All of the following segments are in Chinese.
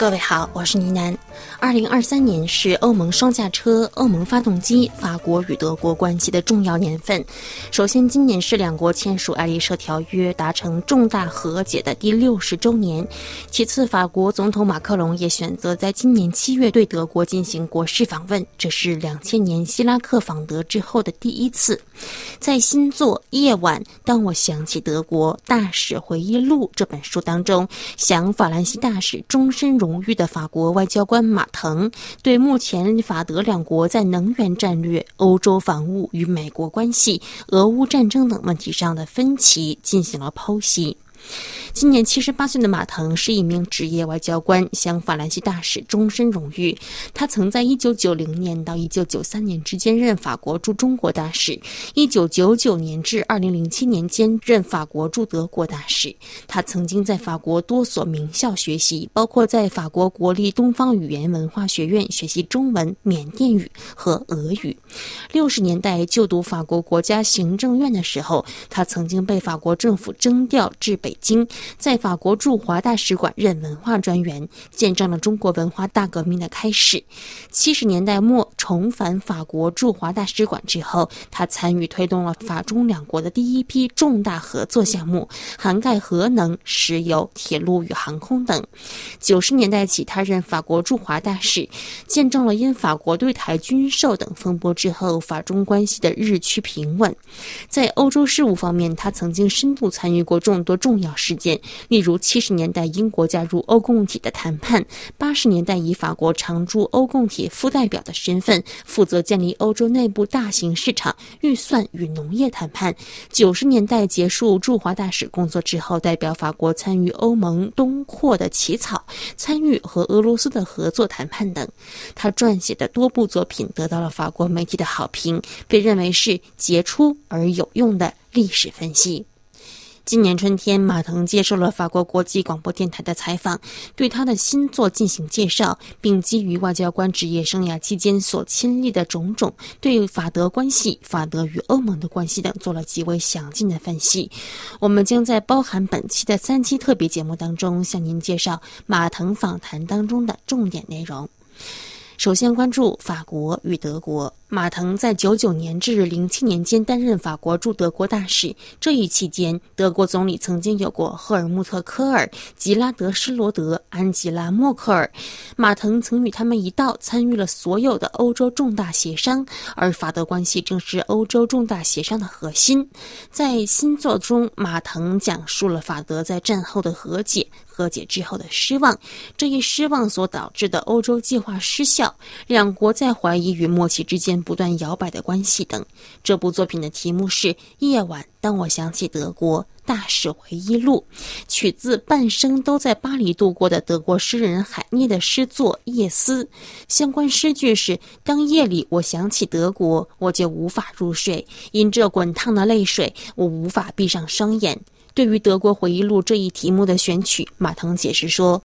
各位好，我是倪楠。二零二三年是欧盟双驾车、欧盟发动机、法国与德国关系的重要年份。首先，今年是两国签署爱丽舍条约、达成重大和解的第六十周年。其次，法国总统马克龙也选择在今年七月对德国进行国事访问，这是两千年希拉克访德之后的第一次。在新作《夜晚，当我想起德国大使回忆录》这本书当中，享法兰西大使终身。荣誉的法国外交官马腾对目前法德两国在能源战略、欧洲防务与美国关系、俄乌战争等问题上的分歧进行了剖析。今年七十八岁的马腾是一名职业外交官，享法兰西大使终身荣誉。他曾在一九九零年到一九九三年之间任法国驻中国大使，一九九九年至二零零七年间任法国驻德国大使。他曾经在法国多所名校学习，包括在法国国立东方语言文化学院学习中文、缅甸语和俄语。六十年代就读法国国家行政院的时候，他曾经被法国政府征调至北京。在法国驻华大使馆任文化专员，见证了中国文化大革命的开始。七十年代末重返法国驻华大使馆之后，他参与推动了法中两国的第一批重大合作项目，涵盖核能、石油、铁路与航空等。九十年代起，他任法国驻华大使，见证了因法国对台军售等风波之后，法中关系的日趋平稳。在欧洲事务方面，他曾经深度参与过众多重要事件。例如，七十年代英国加入欧共体的谈判；八十年代以法国常驻欧共体副代表的身份，负责建立欧洲内部大型市场预算与农业谈判；九十年代结束驻华大使工作之后，代表法国参与欧盟东扩的起草，参与和俄罗斯的合作谈判等。他撰写的多部作品得到了法国媒体的好评，被认为是杰出而有用的历史分析。今年春天，马腾接受了法国国际广播电台的采访，对他的新作进行介绍，并基于外交官职业生涯期间所亲历的种种，对法德关系、法德与欧盟的关系等做了极为详尽的分析。我们将在包含本期的三期特别节目当中，向您介绍马腾访谈当中的重点内容。首先关注法国与德国。马腾在九九年至零七年间担任法国驻德国大使。这一期间，德国总理曾经有过赫尔穆特·科尔、吉拉德·施罗德、安吉拉·默克尔。马腾曾与他们一道参与了所有的欧洲重大协商，而法德关系正是欧洲重大协商的核心。在新作中，马腾讲述了法德在战后的和解、和解之后的失望，这一失望所导致的欧洲计划失效，两国在怀疑与默契之间。不断摇摆的关系等。这部作品的题目是《夜晚，当我想起德国大使回忆录》，取自半生都在巴黎度过的德国诗人海涅的诗作《夜思》。相关诗句是：“当夜里我想起德国，我就无法入睡，因这滚烫的泪水，我无法闭上双眼。”对于《德国回忆录》这一题目的选取，马腾解释说。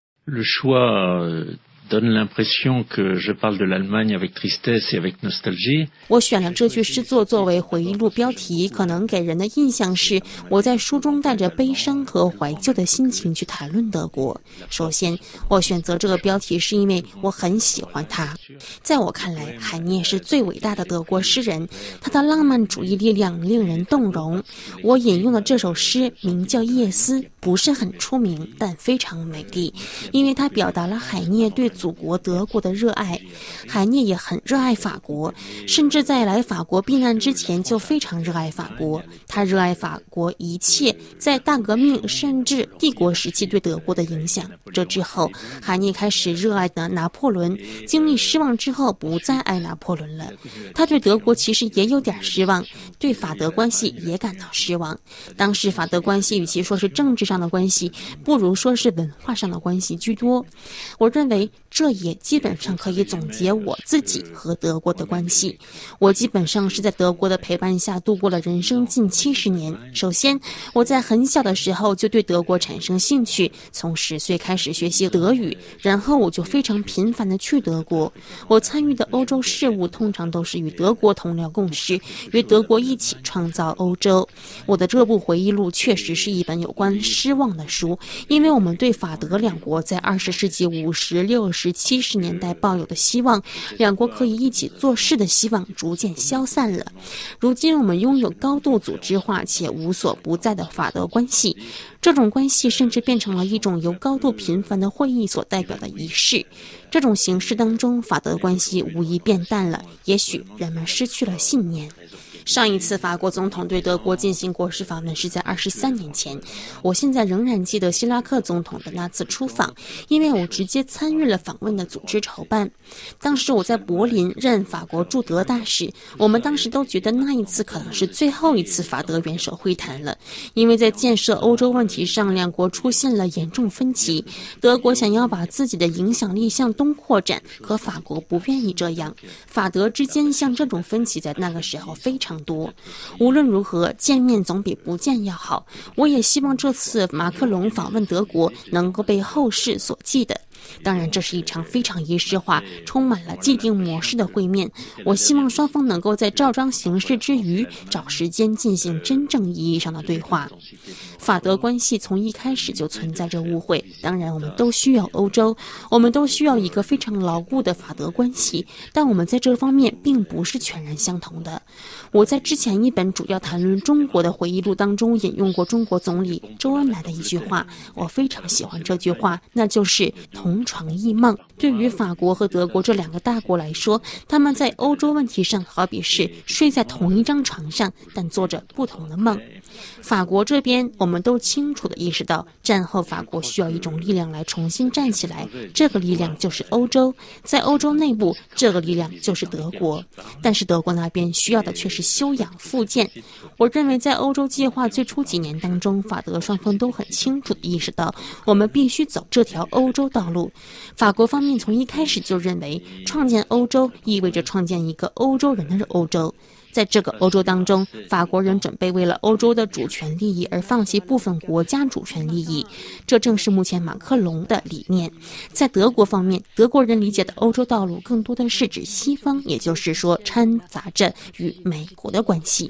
我选了这句诗作作为回忆录标题，可能给人的印象是我在书中带着悲伤和怀旧的心情去谈论德国。首先，我选择这个标题是因为我很喜欢他。在我看来，海涅是最伟大的德国诗人，他的浪漫主义力量令人动容。我引用的这首诗名叫《夜思》，不是很出名，但非常美丽，因为它表达了海涅对。祖国德国的热爱，海涅也很热爱法国，甚至在来法国避难之前就非常热爱法国。他热爱法国一切在大革命甚至帝国时期对德国的影响。这之后，海涅开始热爱的拿破仑，经历失望之后不再爱拿破仑了。他对德国其实也有点失望，对法德关系也感到失望。当时法德关系与其说是政治上的关系，不如说是文化上的关系居多。我认为。这也基本上可以总结我自己和德国的关系。我基本上是在德国的陪伴下度过了人生近七十年。首先，我在很小的时候就对德国产生兴趣，从十岁开始学习德语，然后我就非常频繁的去德国。我参与的欧洲事务通常都是与德国同僚共事，与德国一起创造欧洲。我的这部回忆录确实是一本有关失望的书，因为我们对法德两国在二十世纪五十六十七十年代抱有的希望，两国可以一起做事的希望逐渐消散了。如今，我们拥有高度组织化且无所不在的法德关系，这种关系甚至变成了一种由高度频繁的会议所代表的仪式。这种形式当中，法德关系无疑变淡了，也许人们失去了信念。上一次法国总统对德国进行国事访问是在二十三年前。我现在仍然记得希拉克总统的那次出访，因为我直接参与了访问的组织筹办。当时我在柏林任法国驻德大使，我们当时都觉得那一次可能是最后一次法德元首会谈了，因为在建设欧洲问题上，两国出现了严重分歧。德国想要把自己的影响力向东扩展，可法国不愿意这样。法德之间像这种分歧在那个时候非常。多，无论如何，见面总比不见要好。我也希望这次马克龙访问德国能够被后世所记得。当然，这是一场非常仪式化、充满了既定模式的会面。我希望双方能够在照章行事之余，找时间进行真正意义上的对话。法德关系从一开始就存在着误会。当然，我们都需要欧洲，我们都需要一个非常牢固的法德关系。但我们在这方面并不是全然相同的。我在之前一本主要谈论中国的回忆录当中引用过中国总理周恩来的一句话，我非常喜欢这句话，那就是“同”。床异梦，对于法国和德国这两个大国来说，他们在欧洲问题上好比是睡在同一张床上，但做着不同的梦。法国这边，我们都清楚地意识到，战后法国需要一种力量来重新站起来，这个力量就是欧洲。在欧洲内部，这个力量就是德国。但是德国那边需要的却是修养复健。我认为，在欧洲计划最初几年当中，法德双方都很清楚地意识到，我们必须走这条欧洲道路。法国方面从一开始就认为，创建欧洲意味着创建一个欧洲人的欧洲。在这个欧洲当中，法国人准备为了欧洲的主权利益而放弃部分国家主权利益，这正是目前马克龙的理念。在德国方面，德国人理解的欧洲道路更多的是指西方，也就是说掺杂着与美国的关系。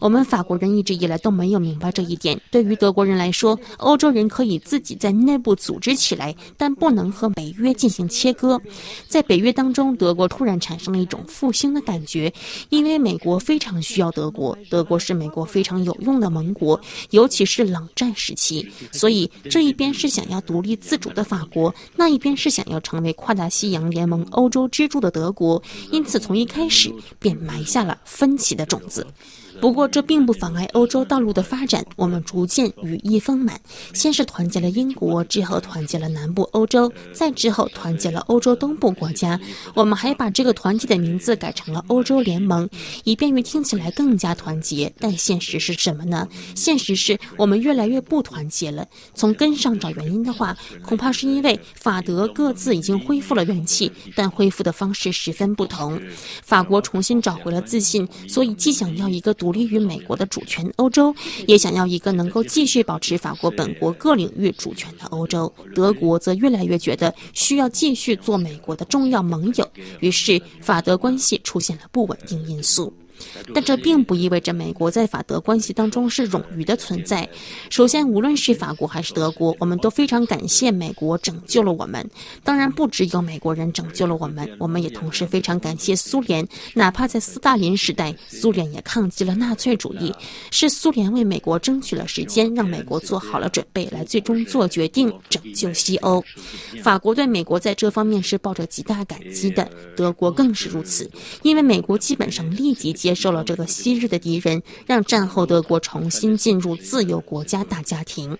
我们法国人一直以来都没有明白这一点。对于德国人来说，欧洲人可以自己在内部组织起来，但不能和北约进行切割。在北约当中，德国突然产生了一种复兴的感觉，因为美国。非常需要德国，德国是美国非常有用的盟国，尤其是冷战时期。所以这一边是想要独立自主的法国，那一边是想要成为跨大西洋联盟欧洲支柱的德国，因此从一开始便埋下了分歧的种子。不过，这并不妨碍欧洲道路的发展。我们逐渐羽翼丰满，先是团结了英国，之后团结了南部欧洲，再之后团结了欧洲东部国家。我们还把这个团体的名字改成了欧洲联盟，以便于听起来更加团结。但现实是什么呢？现实是我们越来越不团结了。从根上找原因的话，恐怕是因为法德各自已经恢复了元气，但恢复的方式十分不同。法国重新找回了自信，所以既想要一个。立于美国的主权欧洲，也想要一个能够继续保持法国本国各领域主权的欧洲。德国则越来越觉得需要继续做美国的重要盟友，于是法德关系出现了不稳定因素。但这并不意味着美国在法德关系当中是冗余的存在。首先，无论是法国还是德国，我们都非常感谢美国拯救了我们。当然，不只有美国人拯救了我们，我们也同时非常感谢苏联。哪怕在斯大林时代，苏联也抗击了纳粹主义，是苏联为美国争取了时间，让美国做好了准备，来最终做决定拯救西欧。法国对美国在这方面是抱着极大感激的，德国更是如此，因为美国基本上立即接。接受了这个昔日的敌人，让战后德国重新进入自由国家大家庭。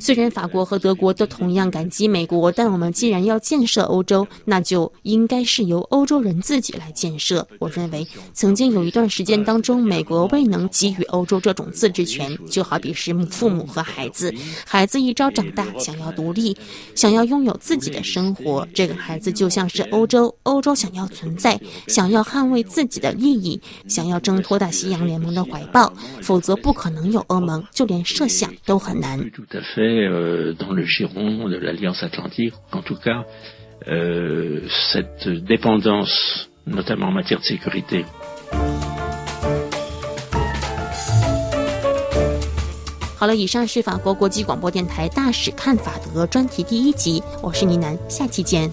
虽然法国和德国都同样感激美国，但我们既然要建设欧洲，那就应该是由欧洲人自己来建设。我认为，曾经有一段时间当中，美国未能给予欧洲这种自治权，就好比是父母和孩子，孩子一朝长大，想要独立，想要拥有自己的生活，这个孩子就像是欧洲，欧洲想要存在，想要捍卫自己的利益，想要挣脱大西洋联盟的怀抱，否则不可能有欧盟，就连设想都很难。好了，以上是法国国际广播电台大使看法的专题第一集，我是倪楠，下期见。